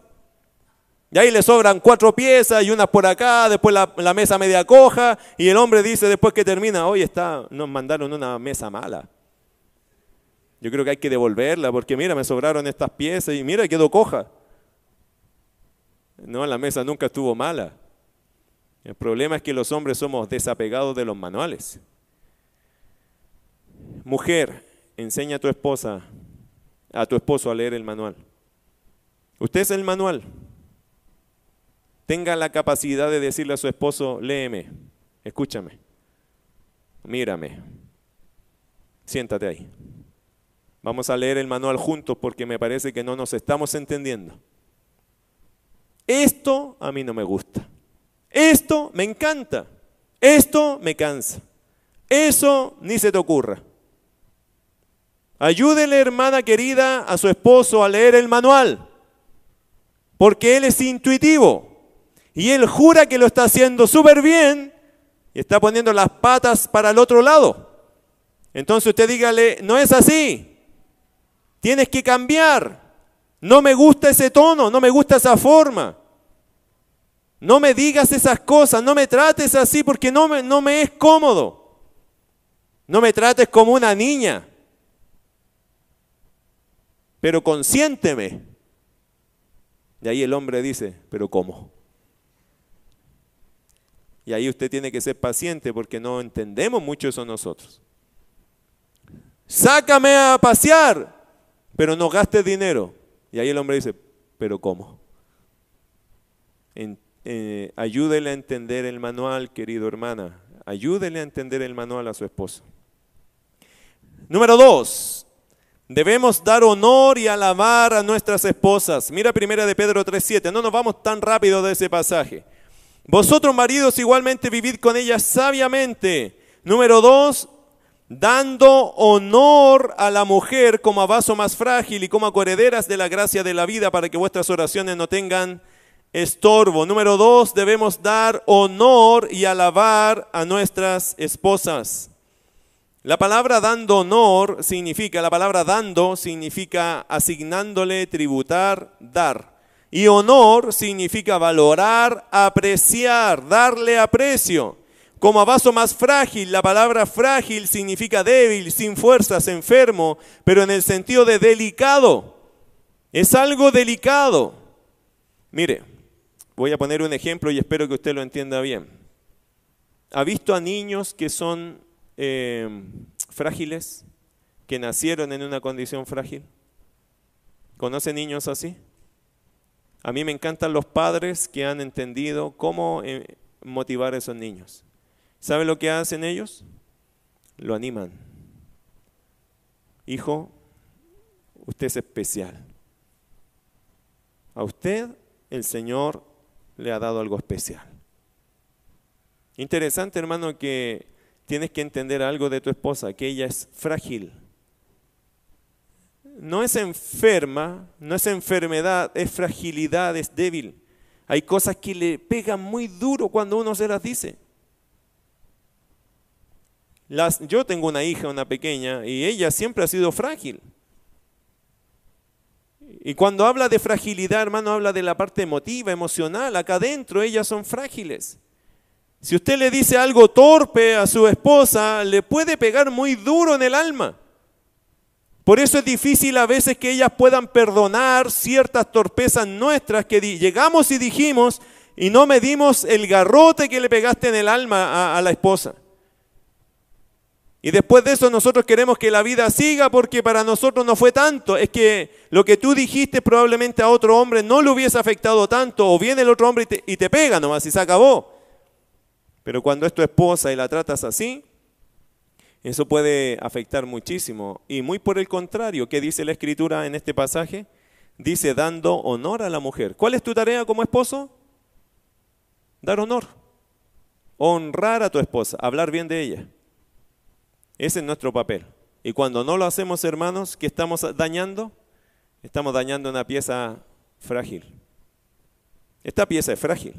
Y ahí le sobran cuatro piezas y unas por acá, después la, mesa media coja, y el hombre dice después que termina, oye, está, nos mandaron una mesa mala. Yo creo que hay que devolverla, porque mira, me sobraron estas piezas y mira, quedó coja. No, la mesa nunca estuvo mala. El problema es que los hombres somos desapegados de los manuales. Mujer, enseña a tu esposa, a tu esposo a leer el manual. Usted es el manual. Tenga la capacidad de decirle a su esposo, léeme, escúchame, mírame, siéntate ahí. Vamos a leer el manual juntos porque me parece que no nos estamos entendiendo. Esto a mí no me gusta. Esto me encanta. Esto me cansa. Eso ni se te ocurra. Ayúdele, hermana querida, a su esposo a leer el manual, porque él es intuitivo y él jura que lo está haciendo súper bien y está poniendo las patas para el otro lado. Entonces usted dígale, no es así, tienes que cambiar. No me gusta ese tono, no me gusta esa forma. No me digas esas cosas, no me trates así porque no me, no me es cómodo. No me trates como una niña. Pero consiénteme. Y ahí el hombre dice, pero ¿cómo? Y ahí usted tiene que ser paciente porque no entendemos mucho eso nosotros. sácame a pasear, pero no gastes dinero. Y ahí el hombre dice, pero ¿cómo? Eh, ayúdele a entender el manual, querido hermana. Ayúdele a entender el manual a su esposo. Número dos, debemos dar honor y alabar a nuestras esposas. Mira primera de Pedro 3.7, no nos vamos tan rápido de ese pasaje. Vosotros maridos igualmente vivid con ellas sabiamente. Número dos, dando honor a la mujer como a vaso más frágil y como a coherederas de la gracia de la vida para que vuestras oraciones no tengan estorbo. Número dos, debemos dar honor y alabar a nuestras esposas. La palabra dando honor significa, la palabra dando significa asignándole, tributar, dar. Y honor significa valorar, apreciar, darle aprecio. Como a vaso más frágil, la palabra frágil significa débil, sin fuerzas, enfermo, pero en el sentido de delicado. Es algo delicado. Mire, voy a poner un ejemplo y espero que usted lo entienda bien. ¿Ha visto a niños que son Em, frágiles, que nacieron en una condición frágil? ¿Conoce niños así? A mí me encantan los padres que han entendido cómo eh, motivar a esos niños. ¿Sabe lo que hacen ellos? Lo animan. Hijo, usted es especial. A usted el Señor le ha dado algo especial. Interesante, hermano, que tienes que entender algo de tu esposa, que ella es frágil. No es enferma, no es enfermedad, es fragilidad, es débil. Hay cosas que le pegan muy duro cuando uno se las dice. Las, yo tengo una hija, una pequeña, y ella siempre ha sido frágil. Y cuando habla de fragilidad, hermano, habla de la parte emotiva, emocional. Acá adentro ellas son frágiles. Si usted le dice algo torpe a su esposa, le puede pegar muy duro en el alma. Por eso es difícil a veces que ellas puedan perdonar ciertas torpezas nuestras que llegamos y dijimos y no medimos el garrote que le pegaste en el alma a, a la esposa. Y después de eso nosotros queremos que la vida siga porque para nosotros no fue tanto. Es que lo que tú dijiste probablemente a otro hombre no le hubiese afectado tanto o viene el otro hombre y te, y te pega nomás y se acabó. Pero cuando es tu esposa y la tratas así, eso puede afectar muchísimo. Y muy por el contrario, ¿qué dice la escritura en este pasaje? Dice dando honor a la mujer. ¿Cuál es tu tarea como esposo? Dar honor. Honrar a tu esposa, hablar bien de ella. Ese es nuestro papel. Y cuando no lo hacemos, hermanos, ¿qué estamos dañando? Estamos dañando una pieza frágil. Esta pieza es frágil.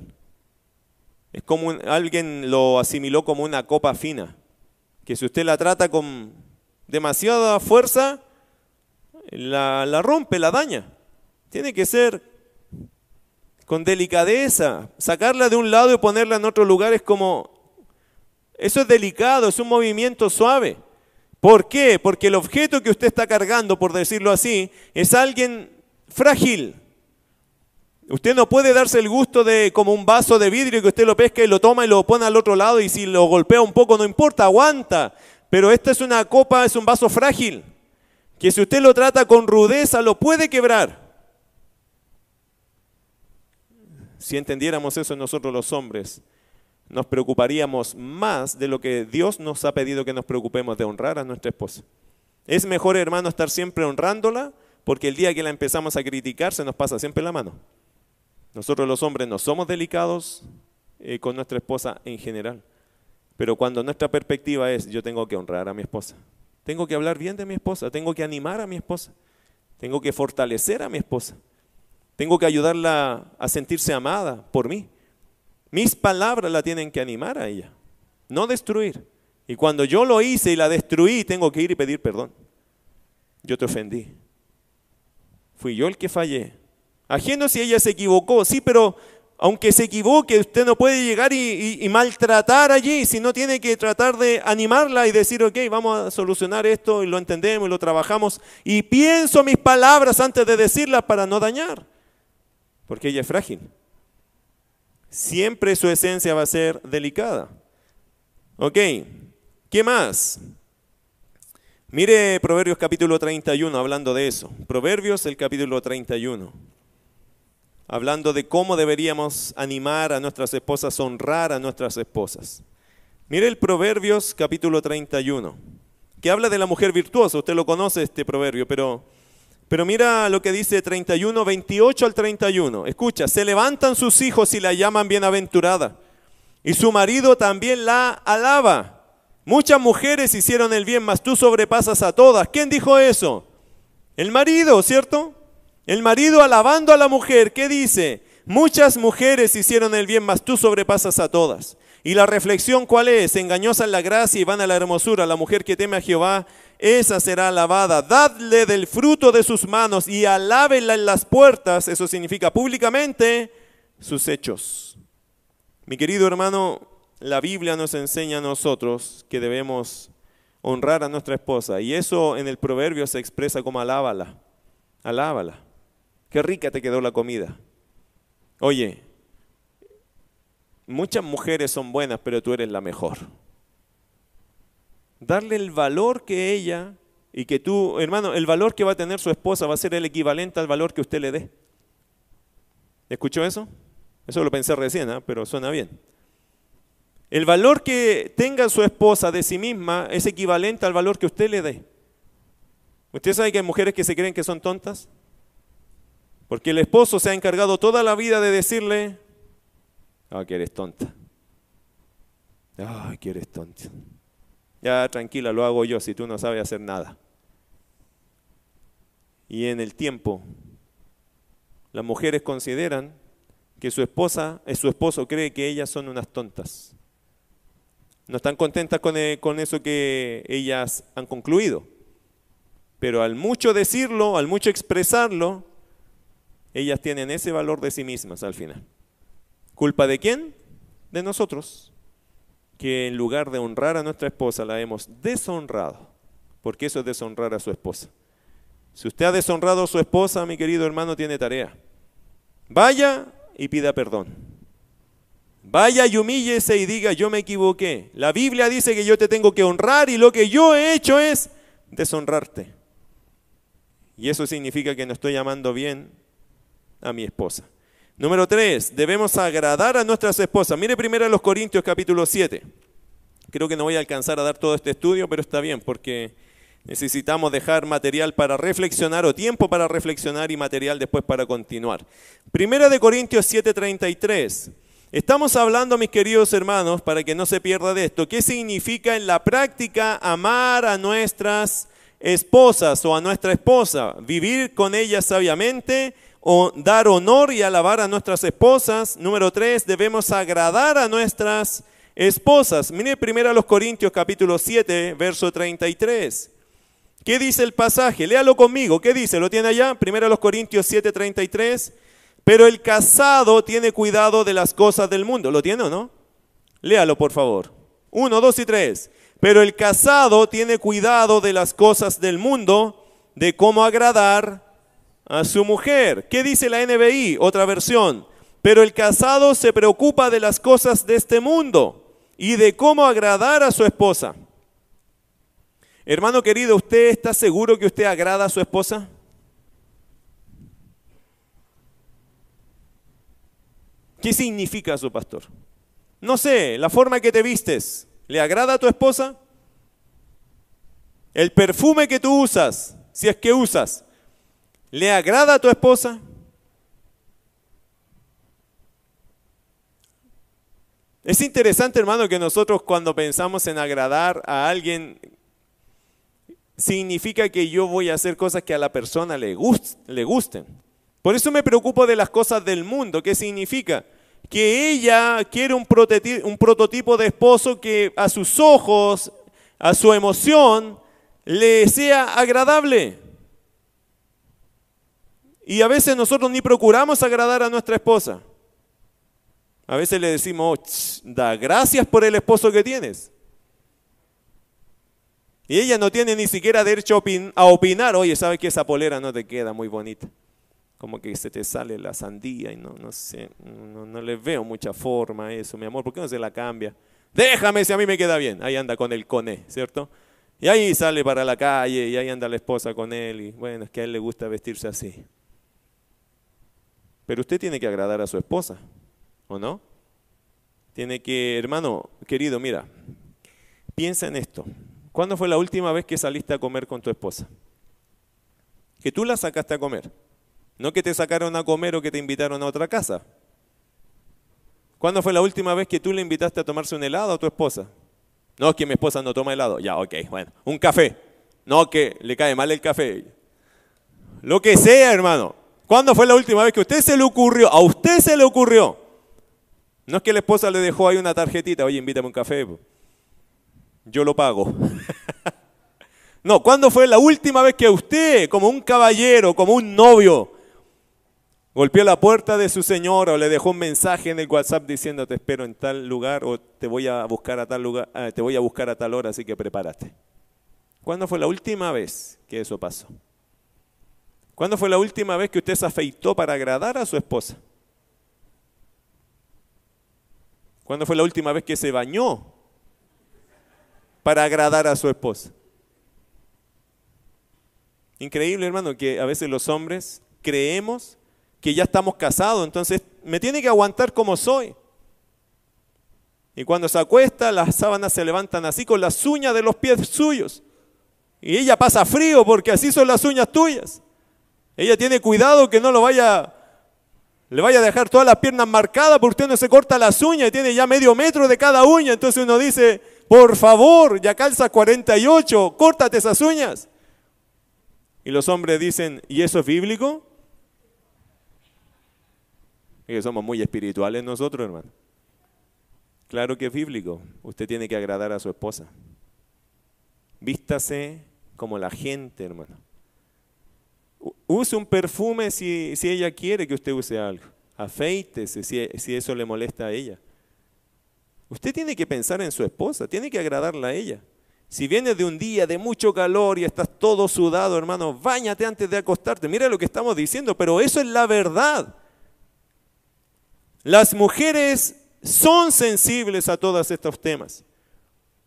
Es como alguien lo asimiló como una copa fina, que si usted la trata con demasiada fuerza, la, la rompe, la daña. Tiene que ser con delicadeza. Sacarla de un lado y ponerla en otro lugar es como... Eso es delicado, es un movimiento suave. ¿Por qué? Porque el objeto que usted está cargando, por decirlo así, es alguien frágil, Usted no puede darse el gusto de como un vaso de vidrio que usted lo pesca y lo toma y lo pone al otro lado y si lo golpea un poco no importa, aguanta. Pero esta es una copa, es un vaso frágil, que si usted lo trata con rudeza lo puede quebrar. Si entendiéramos eso nosotros los hombres, nos preocuparíamos más de lo que Dios nos ha pedido que nos preocupemos de honrar a nuestra esposa. Es mejor, hermano, estar siempre honrándola, porque el día que la empezamos a criticar se nos pasa siempre la mano. Nosotros los hombres no somos delicados eh, con nuestra esposa en general, pero cuando nuestra perspectiva es yo tengo que honrar a mi esposa, tengo que hablar bien de mi esposa, tengo que animar a mi esposa, tengo que fortalecer a mi esposa, tengo que ayudarla a sentirse amada por mí. Mis palabras la tienen que animar a ella, no destruir. Y cuando yo lo hice y la destruí, tengo que ir y pedir perdón. Yo te ofendí. Fui yo el que fallé. Ajeno si ella se equivocó, sí, pero aunque se equivoque, usted no puede llegar y, maltratar allí, sino tiene que tratar de animarla y decir, ok, vamos a solucionar esto y lo entendemos y lo trabajamos. Y pienso mis palabras antes de decirlas para no dañar, porque ella es frágil. Siempre su esencia va a ser delicada. Ok, ¿qué más? Mire Proverbios capítulo 31 hablando de eso. Proverbios el capítulo 31. Hablando de cómo deberíamos animar a nuestras esposas, honrar a nuestras esposas. Mire el Proverbios capítulo 31, que habla de la mujer virtuosa. Usted lo conoce este proverbio, pero, pero mira lo que dice 31, 28 al 31. Escucha, se levantan sus hijos y la llaman bienaventurada, y su marido también la alaba. Muchas mujeres hicieron el bien, mas tú sobrepasas a todas. ¿Quién dijo eso? El marido, ¿cierto? El marido alabando a la mujer, ¿qué dice? Muchas mujeres hicieron el bien, mas tú sobrepasas a todas. Y la reflexión cuál es? Engañosa en la gracia y van a la hermosura. La mujer que teme a Jehová, esa será alabada. Dadle del fruto de sus manos y alábela en las puertas. Eso significa públicamente sus hechos. Mi querido hermano, la Biblia nos enseña a nosotros que debemos honrar a nuestra esposa. Y eso en el proverbio se expresa como alábala. Alábala. Qué rica te quedó la comida. Oye, Muchas mujeres son buenas, pero tú eres la mejor. Darle el valor que ella y que tú, hermano, el valor que va a tener su esposa va a ser el equivalente al valor que usted le dé. ¿Escuchó eso? Eso lo pensé recién, ¿eh? pero suena bien. El valor que tenga su esposa de sí misma es equivalente al valor que usted le dé. ¿Usted sabe que hay mujeres que se creen que son tontas? Porque el esposo se ha encargado toda la vida de decirle, Ah, que eres tonta. Ay, que eres tonta. Ya, tranquila, lo hago yo si tú no sabes hacer nada. Y en el tiempo, las mujeres consideran que su esposa, su esposo cree que ellas son unas tontas. No están contentas con, eh, con eso que ellas han concluido. Pero al mucho decirlo, al mucho expresarlo, ellas tienen ese valor de sí mismas al final. ¿Culpa de quién? De nosotros, que en lugar de honrar a nuestra esposa la hemos deshonrado, porque eso es deshonrar a su esposa. Si usted ha deshonrado a su esposa, mi querido hermano, tiene tarea. Vaya y pida perdón. Vaya y humíllese y diga, yo me equivoqué. La Biblia dice que yo te tengo que honrar y lo que yo he hecho es deshonrarte. Y eso significa que no estoy llamando bien a mi esposa. Número tres, debemos agradar a nuestras esposas. Mire primero a los Corintios capítulo 7. Creo que no voy a alcanzar a dar todo este estudio, pero está bien porque necesitamos dejar material para reflexionar o tiempo para reflexionar y material después para continuar. Primera de Corintios 7:33. Estamos hablando, mis queridos hermanos, para que no se pierda de esto, qué significa en la práctica amar a nuestras esposas o a nuestra esposa, vivir con ellas sabiamente, o dar honor y alabar a nuestras esposas. Número tres, debemos agradar a nuestras esposas. Mire primero a los Corintios capítulo 7, verso 33. ¿Qué dice el pasaje? Léalo conmigo. ¿Qué dice? ¿Lo tiene allá? Primero a los Corintios 7, 33. Pero el casado tiene cuidado de las cosas del mundo. ¿Lo tiene o no? Léalo, por favor. Uno, dos y tres. Pero el casado tiene cuidado de las cosas del mundo, de cómo agradar a su mujer. ¿Qué dice la NBI? Otra versión. Pero el casado se preocupa de las cosas de este mundo y de cómo agradar a su esposa. Hermano querido, ¿usted está seguro que usted agrada a su esposa? ¿Qué significa su pastor? No sé, la forma que te vistes, ¿le agrada a tu esposa? El perfume que tú usas, si es que usas, ¿Le agrada a tu esposa? Es interesante, hermano, que nosotros cuando pensamos en agradar a alguien, significa que yo voy a hacer cosas que a la persona le, le gusten. Por eso me preocupo de las cosas del mundo. ¿Qué significa? Que ella quiere un un prototipo de esposo que a sus ojos, a su emoción, le sea agradable. Y a veces nosotros ni procuramos agradar a nuestra esposa. A veces le decimos, oh, da gracias por el esposo que tienes. Y ella no tiene ni siquiera derecho a opinar, oye, ¿sabes que esa polera no te queda muy bonita? Como que se te sale la sandía y no, no sé, no, no le veo mucha forma a eso, mi amor, ¿por qué no se la cambia? Déjame si a mí me queda bien. Ahí anda con el coné, ¿cierto? Y ahí sale para la calle y ahí anda la esposa con él y bueno, es que a él le gusta vestirse así. Pero usted tiene que agradar a su esposa, ¿o no? Tiene que, hermano querido, mira, piensa en esto. ¿Cuándo fue la última vez que saliste a comer con tu esposa? Que tú la sacaste a comer. No que te sacaron a comer o que te invitaron a otra casa. ¿Cuándo fue la última vez que tú le invitaste a tomarse un helado a tu esposa? No, es que mi esposa no toma helado. Ya, ok, bueno. Un café. No, que le cae mal el café. Lo que sea, hermano. ¿Cuándo fue la última vez que a usted se le ocurrió? A usted se le ocurrió. No es que la esposa le dejó ahí una tarjetita. Oye, invítame un café. Yo lo pago. no, ¿cuándo fue la última vez que usted, como un caballero, como un novio, Golpeó la puerta de su señora o le dejó un mensaje en el WhatsApp diciendo te espero en tal lugar o te voy a buscar a tal lugar, eh, te voy a buscar a tal hora, así que prepárate. ¿Cuándo fue la última vez que eso pasó? ¿Cuándo fue la última vez que usted se afeitó para agradar a su esposa? ¿Cuándo fue la última vez que se bañó para agradar a su esposa? Increíble, hermano, que a veces los hombres creemos que ya estamos casados, entonces me tiene que aguantar como soy. Y cuando se acuesta, las sábanas se levantan así con las uñas de los pies suyos. Y ella pasa frío porque así son las uñas tuyas. Ella tiene cuidado que no lo vaya, le vaya a dejar todas las piernas marcadas porque usted no se corta las uñas y tiene ya medio metro de cada uña. Entonces uno dice, por favor, ya calza 48, córtate esas uñas. Y los hombres dicen, ¿y eso es bíblico? que somos muy espirituales nosotros, hermano. Claro que es bíblico. Usted tiene que agradar a su esposa. Vístase como la gente, hermano. Use un perfume si, si ella quiere que usted use algo. Afeítese si, si eso le molesta a ella. Usted tiene que pensar en su esposa, tiene que agradarla a ella. Si vienes de un día de mucho calor y estás todo sudado, hermano, báñate antes de acostarte. Mira lo que estamos diciendo, pero eso es la verdad. Las mujeres son sensibles a todos estos temas.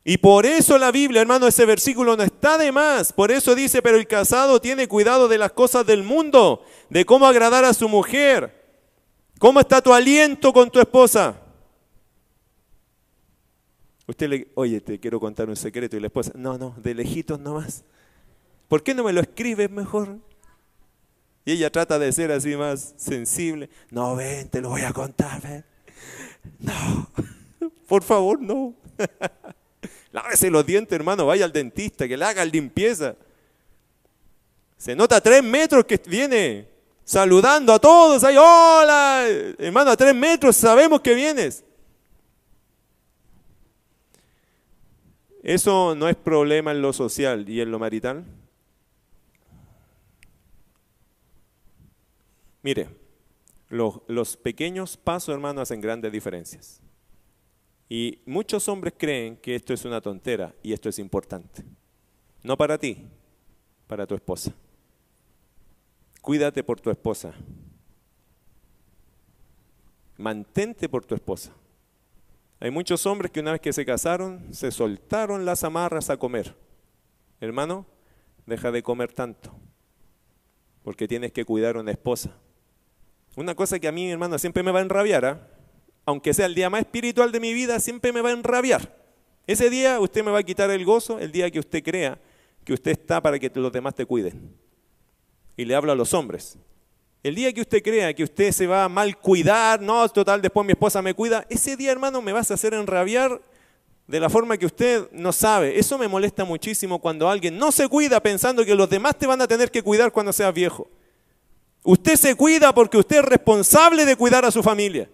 Y por eso la Biblia, hermano, ese versículo no está de más. Por eso dice, pero el casado tiene cuidado de las cosas del mundo, de cómo agradar a su mujer. ¿Cómo está tu aliento con tu esposa? Usted le, oye, te quiero contar un secreto y la esposa, no, no, de lejitos nomás. ¿Por qué no me lo escribes mejor? Y ella trata de ser así más sensible. No, ven, te lo voy a contar, ven. No, por favor, no. Lávese los dientes, hermano, vaya al dentista, que le haga limpieza. Se nota a tres metros que viene saludando a todos. Ahí, hola, hermano, a tres metros sabemos que vienes. Eso no es problema en lo social y en lo marital. Mire, los, pequeños pasos, hermano, hacen grandes diferencias. Y muchos hombres creen que esto es una tontera y esto es importante. No para ti, para tu esposa. Cuídate por tu esposa. Mantente por tu esposa. Hay muchos hombres que una vez que se casaron, se soltaron las amarras a comer. Hermano, deja de comer tanto, porque tienes que cuidar a una esposa. Una cosa que a mí, hermano, siempre me va a enrabiar, ¿ah? Aunque sea el día más espiritual de mi vida, siempre me va a enrabiar. Ese día usted me va a quitar el gozo, el día que usted crea que usted está para que los demás te cuiden. Y le hablo a los hombres. El día que usted crea que usted se va a mal cuidar, no, total, después mi esposa me cuida, ese día, hermano, me vas a hacer enrabiar de la forma que usted no sabe. Eso me molesta muchísimo cuando alguien no se cuida pensando que los demás te van a tener que cuidar cuando seas viejo. Usted se cuida porque usted es responsable de cuidar a su familia.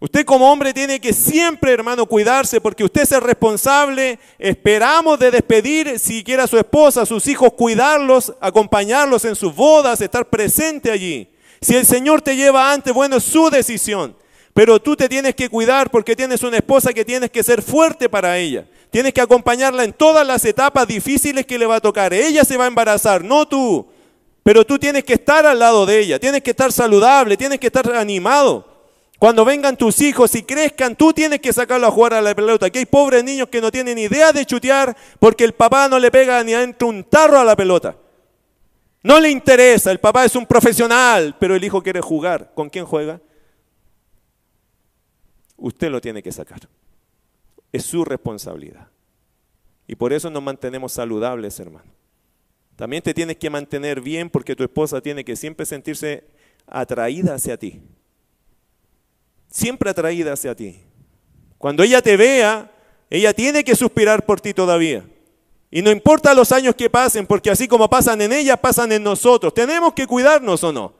Usted como hombre tiene que siempre, hermano, cuidarse porque usted es el responsable. Esperamos de despedir, si quiere a su esposa, a sus hijos, cuidarlos, acompañarlos en sus bodas, estar presente allí. Si el Señor te lleva antes, bueno, es su decisión. Pero tú te tienes que cuidar porque tienes una esposa que tienes que ser fuerte para ella. Tienes que acompañarla en todas las etapas difíciles que le va a tocar. Ella se va a embarazar, no tú. Pero tú tienes que estar al lado de ella, tienes que estar saludable, tienes que estar animado. Cuando vengan tus hijos y crezcan, tú tienes que sacarlo a jugar a la pelota. Aquí hay pobres niños que no tienen idea de chutear porque el papá no le pega ni adentro un tarro a la pelota. No le interesa, el papá es un profesional, pero el hijo quiere jugar. ¿Con quién juega? Usted lo tiene que sacar. Es su responsabilidad. Y por eso nos mantenemos saludables, hermano. También te tienes que mantener bien porque tu esposa tiene que siempre sentirse atraída hacia ti siempre atraída hacia ti. Cuando ella te vea, ella tiene que suspirar por ti todavía. Y no importa los años que pasen, porque así como pasan en ella, pasan en nosotros. Tenemos que cuidarnos o no.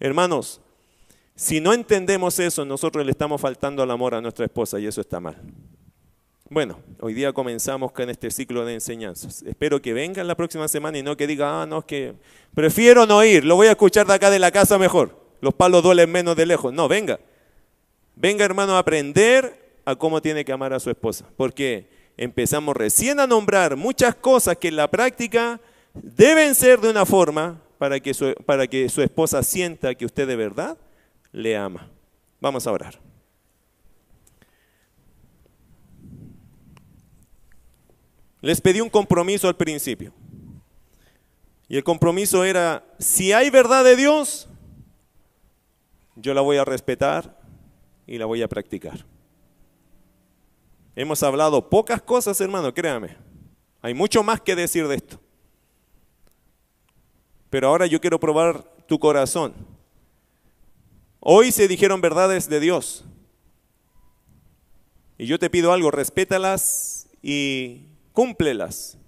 Hermanos, si no entendemos eso, nosotros le estamos faltando al amor a nuestra esposa y eso está mal. Bueno, hoy día comenzamos con este ciclo de enseñanzas. Espero que vengan la próxima semana y no que diga, ah, no, es que prefiero no ir, lo voy a escuchar de acá de la casa mejor. Los palos duelen menos de lejos. No, venga. Venga hermano a aprender a cómo tiene que amar a su esposa, porque empezamos recién a nombrar muchas cosas que en la práctica deben ser de una forma para que su, para que su esposa sienta que usted de verdad le ama. Vamos a orar. Les pedí un compromiso al principio. Y el compromiso era, si hay verdad de Dios, yo la voy a respetar y la voy a practicar. Hemos hablado pocas cosas, hermano, créame. Hay mucho más que decir de esto. Pero ahora yo quiero probar tu corazón. Hoy se dijeron verdades de Dios. Y yo te pido algo, respétalas y cúmplelas.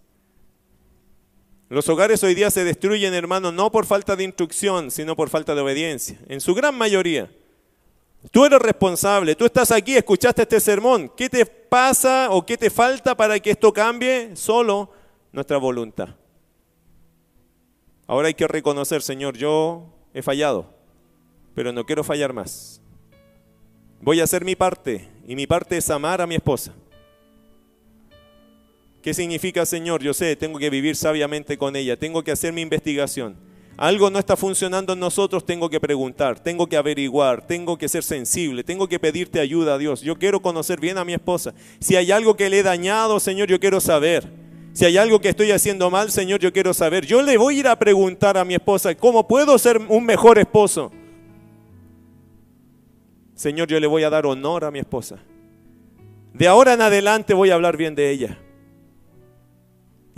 Los hogares hoy día se destruyen, hermano, no por falta de instrucción, sino por falta de obediencia, en su gran mayoría. Tú eres responsable, tú estás aquí, escuchaste este sermón. ¿Qué te pasa o qué te falta para que esto cambie? Solo nuestra voluntad. Ahora hay que reconocer, Señor, yo he fallado, pero no quiero fallar más. Voy a hacer mi parte y mi parte es amar a mi esposa. ¿Qué significa, Señor? Yo sé, tengo que vivir sabiamente con ella, tengo que hacer mi investigación algo no está funcionando en nosotros, tengo que preguntar, tengo que averiguar, tengo que ser sensible, tengo que pedirte ayuda a Dios. Yo quiero conocer bien a mi esposa. Si hay algo que le he dañado, Señor, yo quiero saber. Si hay algo que estoy haciendo mal, Señor, yo quiero saber. Yo le voy a ir a preguntar a mi esposa, ¿cómo puedo ser un mejor esposo? Señor, yo le voy a dar honor a mi esposa. De ahora en adelante voy a hablar bien de ella.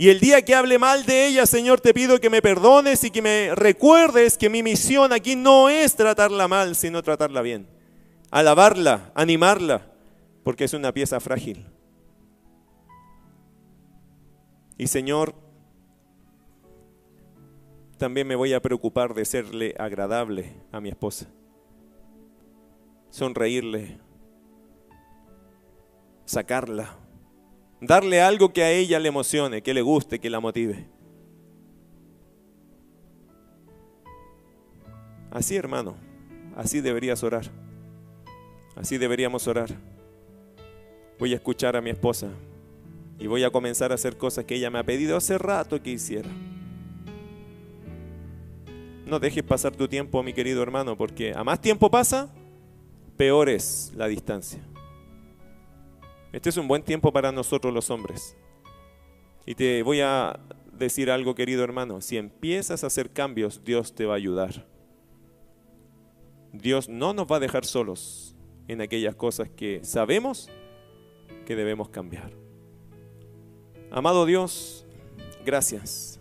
Y el día que hable mal de ella, Señor, te pido que me perdones y que me recuerdes que mi misión aquí no es tratarla mal, sino tratarla bien. Alabarla, animarla, porque es una pieza frágil. Y Señor, también me voy a preocupar de serle agradable a mi esposa. Sonreírle, sacarla Darle algo que a ella le emocione, que le guste, que la motive. Así, hermano, así deberías orar. Así deberíamos orar. Voy a escuchar a mi esposa y voy a comenzar a hacer cosas que ella me ha pedido hace rato que hiciera. No dejes pasar tu tiempo, mi querido hermano, porque a más tiempo pasa, peor es la distancia. Este es un buen tiempo para nosotros los hombres. Y te voy a decir algo, querido hermano. Si empiezas a hacer cambios, Dios te va a ayudar. Dios no nos va a dejar solos en aquellas cosas que sabemos que debemos cambiar. Amado Dios, gracias.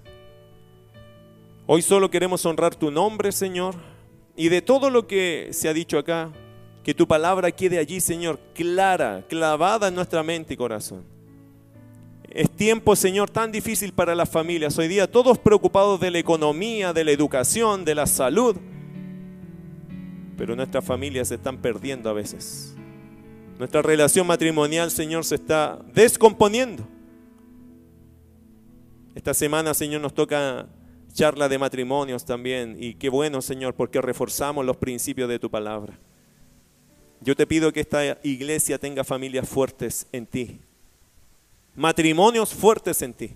Hoy solo queremos honrar tu nombre, Señor, y de todo lo que se ha dicho acá, que tu palabra quede allí, Señor, clara, clavada en nuestra mente y corazón. Es tiempo, Señor, tan difícil para las familias. Hoy día todos preocupados de la economía, de la educación, de la salud. Pero nuestras familias se están perdiendo a veces. Nuestra relación matrimonial, Señor, se está descomponiendo. Esta semana, Señor, nos toca charla de matrimonios también. Y qué bueno, Señor, porque reforzamos los principios de tu palabra. Yo te pido que esta iglesia tenga familias fuertes en ti, matrimonios fuertes en ti.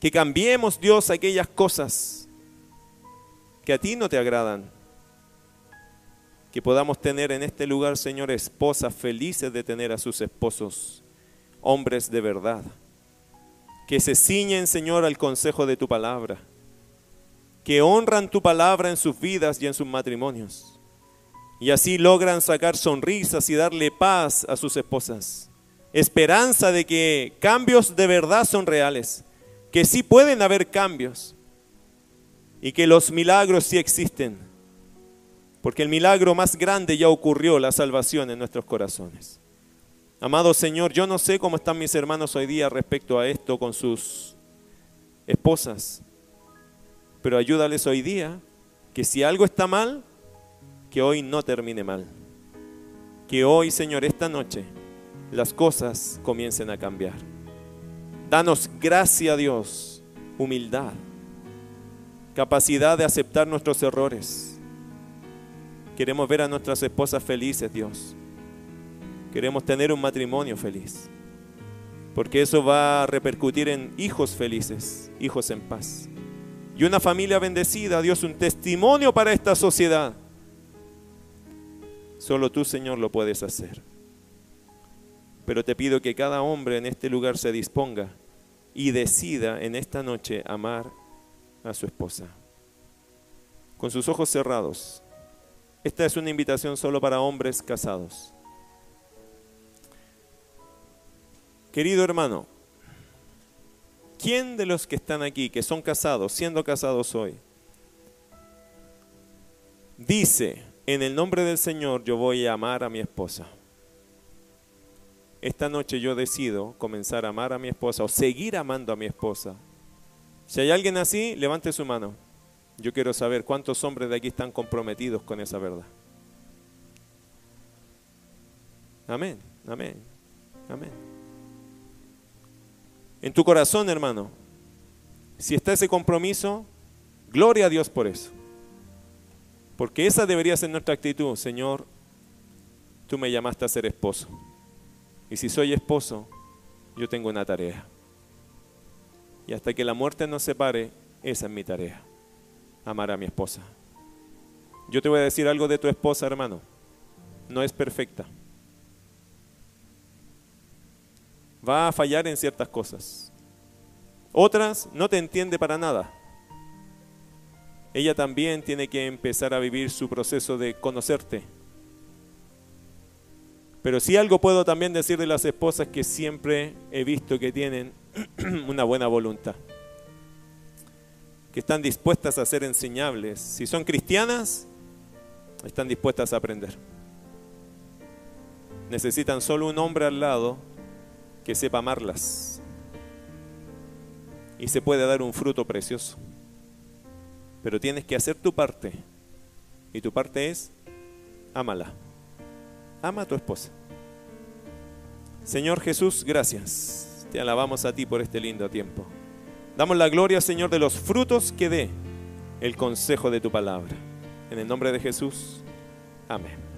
Que cambiemos, Dios, aquellas cosas que a ti no te agradan. Que podamos tener en este lugar, Señor, esposas felices de tener a sus esposos, hombres de verdad, que se ciñen, Señor, al consejo de tu palabra, que honran tu palabra en sus vidas y en sus matrimonios, y así logran sacar sonrisas y darle paz a sus esposas, esperanza de que cambios de verdad son reales, que sí pueden haber cambios y que los milagros sí existen porque el milagro más grande ya ocurrió, la salvación en nuestros corazones. Amado Señor, yo no sé cómo están mis hermanos hoy día respecto a esto con sus esposas, pero ayúdales hoy día que si algo está mal, que hoy no termine mal. Que hoy, Señor, esta noche, las cosas comiencen a cambiar. Danos gracia, Dios, humildad, capacidad de aceptar nuestros errores Queremos ver a nuestras esposas felices, Dios. Queremos tener un matrimonio feliz. Porque eso va a repercutir en hijos felices, hijos en paz. Y una familia bendecida, Dios, un testimonio para esta sociedad. Solo tú, Señor, lo puedes hacer. Pero te pido que cada hombre en este lugar se disponga y decida en esta noche amar a su esposa. Con sus ojos cerrados, esta es una invitación solo para hombres casados. Querido hermano, ¿quién de los que están aquí, que son casados, siendo casados hoy, dice, en el nombre del Señor yo voy a amar a mi esposa? Esta noche yo decido comenzar a amar a mi esposa o seguir amando a mi esposa. Si hay alguien así, levante su mano. Yo quiero saber cuántos hombres de aquí están comprometidos con esa verdad. Amén, amén, amén. En tu corazón, hermano, si está ese compromiso, gloria a Dios por eso. Porque esa debería ser nuestra actitud. Señor, tú me llamaste a ser esposo. Y si soy esposo, yo tengo una tarea. Y hasta que la muerte nos separe, esa es mi tarea amar a mi esposa. Yo te voy a decir algo de tu esposa, hermano. No es perfecta. Va a fallar en ciertas cosas. Otras no te entiende para nada. Ella también tiene que empezar a vivir su proceso de conocerte. Pero si algo puedo también decir de las esposas que siempre he visto que tienen una buena voluntad que están dispuestas a ser enseñables. Si son cristianas, están dispuestas a aprender. Necesitan solo un hombre al lado que sepa amarlas. Y se puede dar un fruto precioso. Pero tienes que hacer tu parte. Y tu parte es, ámala. Ama a tu esposa. Señor Jesús, gracias. Te alabamos a ti por este lindo tiempo. Damos la gloria, Señor, de los frutos que dé el consejo de tu palabra. En el nombre de Jesús. Amén.